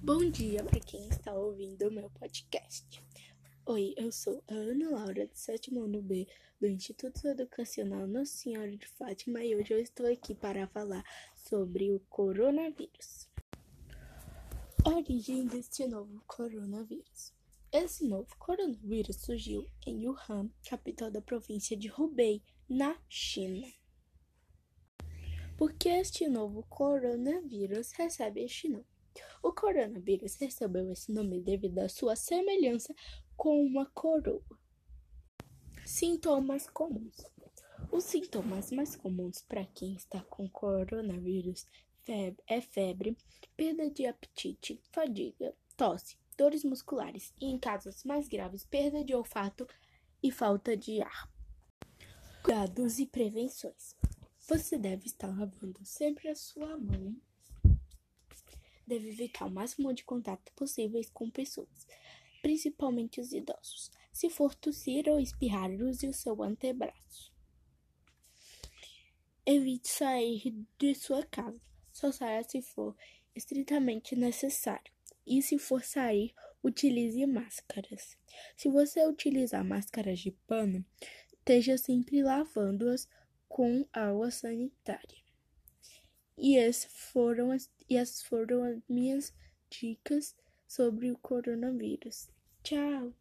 Bom dia para quem está ouvindo o meu podcast. Oi, eu sou a Ana Laura, do sétimo ano B do Instituto Educacional Nossa Senhora de Fátima e hoje eu estou aqui para falar sobre o coronavírus. Origem deste novo coronavírus. Esse novo coronavírus surgiu em Wuhan, capital da província de Hubei, na China. Por que este novo coronavírus recebe este nome? O coronavírus recebeu esse nome devido à sua semelhança com uma coroa. Sintomas comuns: Os sintomas mais comuns para quem está com coronavírus é febre, perda de apetite, fadiga, tosse, dores musculares e, em casos mais graves, perda de olfato e falta de ar. Cuidados e prevenções: Você deve estar lavando sempre a sua mão deve evitar o máximo de contato possível com pessoas, principalmente os idosos. Se for tossir ou espirrar, use o seu antebraço. Evite sair de sua casa. Só saia se for estritamente necessário. E se for sair, utilize máscaras. Se você utilizar máscaras de pano, esteja sempre lavando-as com água sanitária. E essas foram as, e essas foram as minhas dicas sobre o coronavírus. Tchau!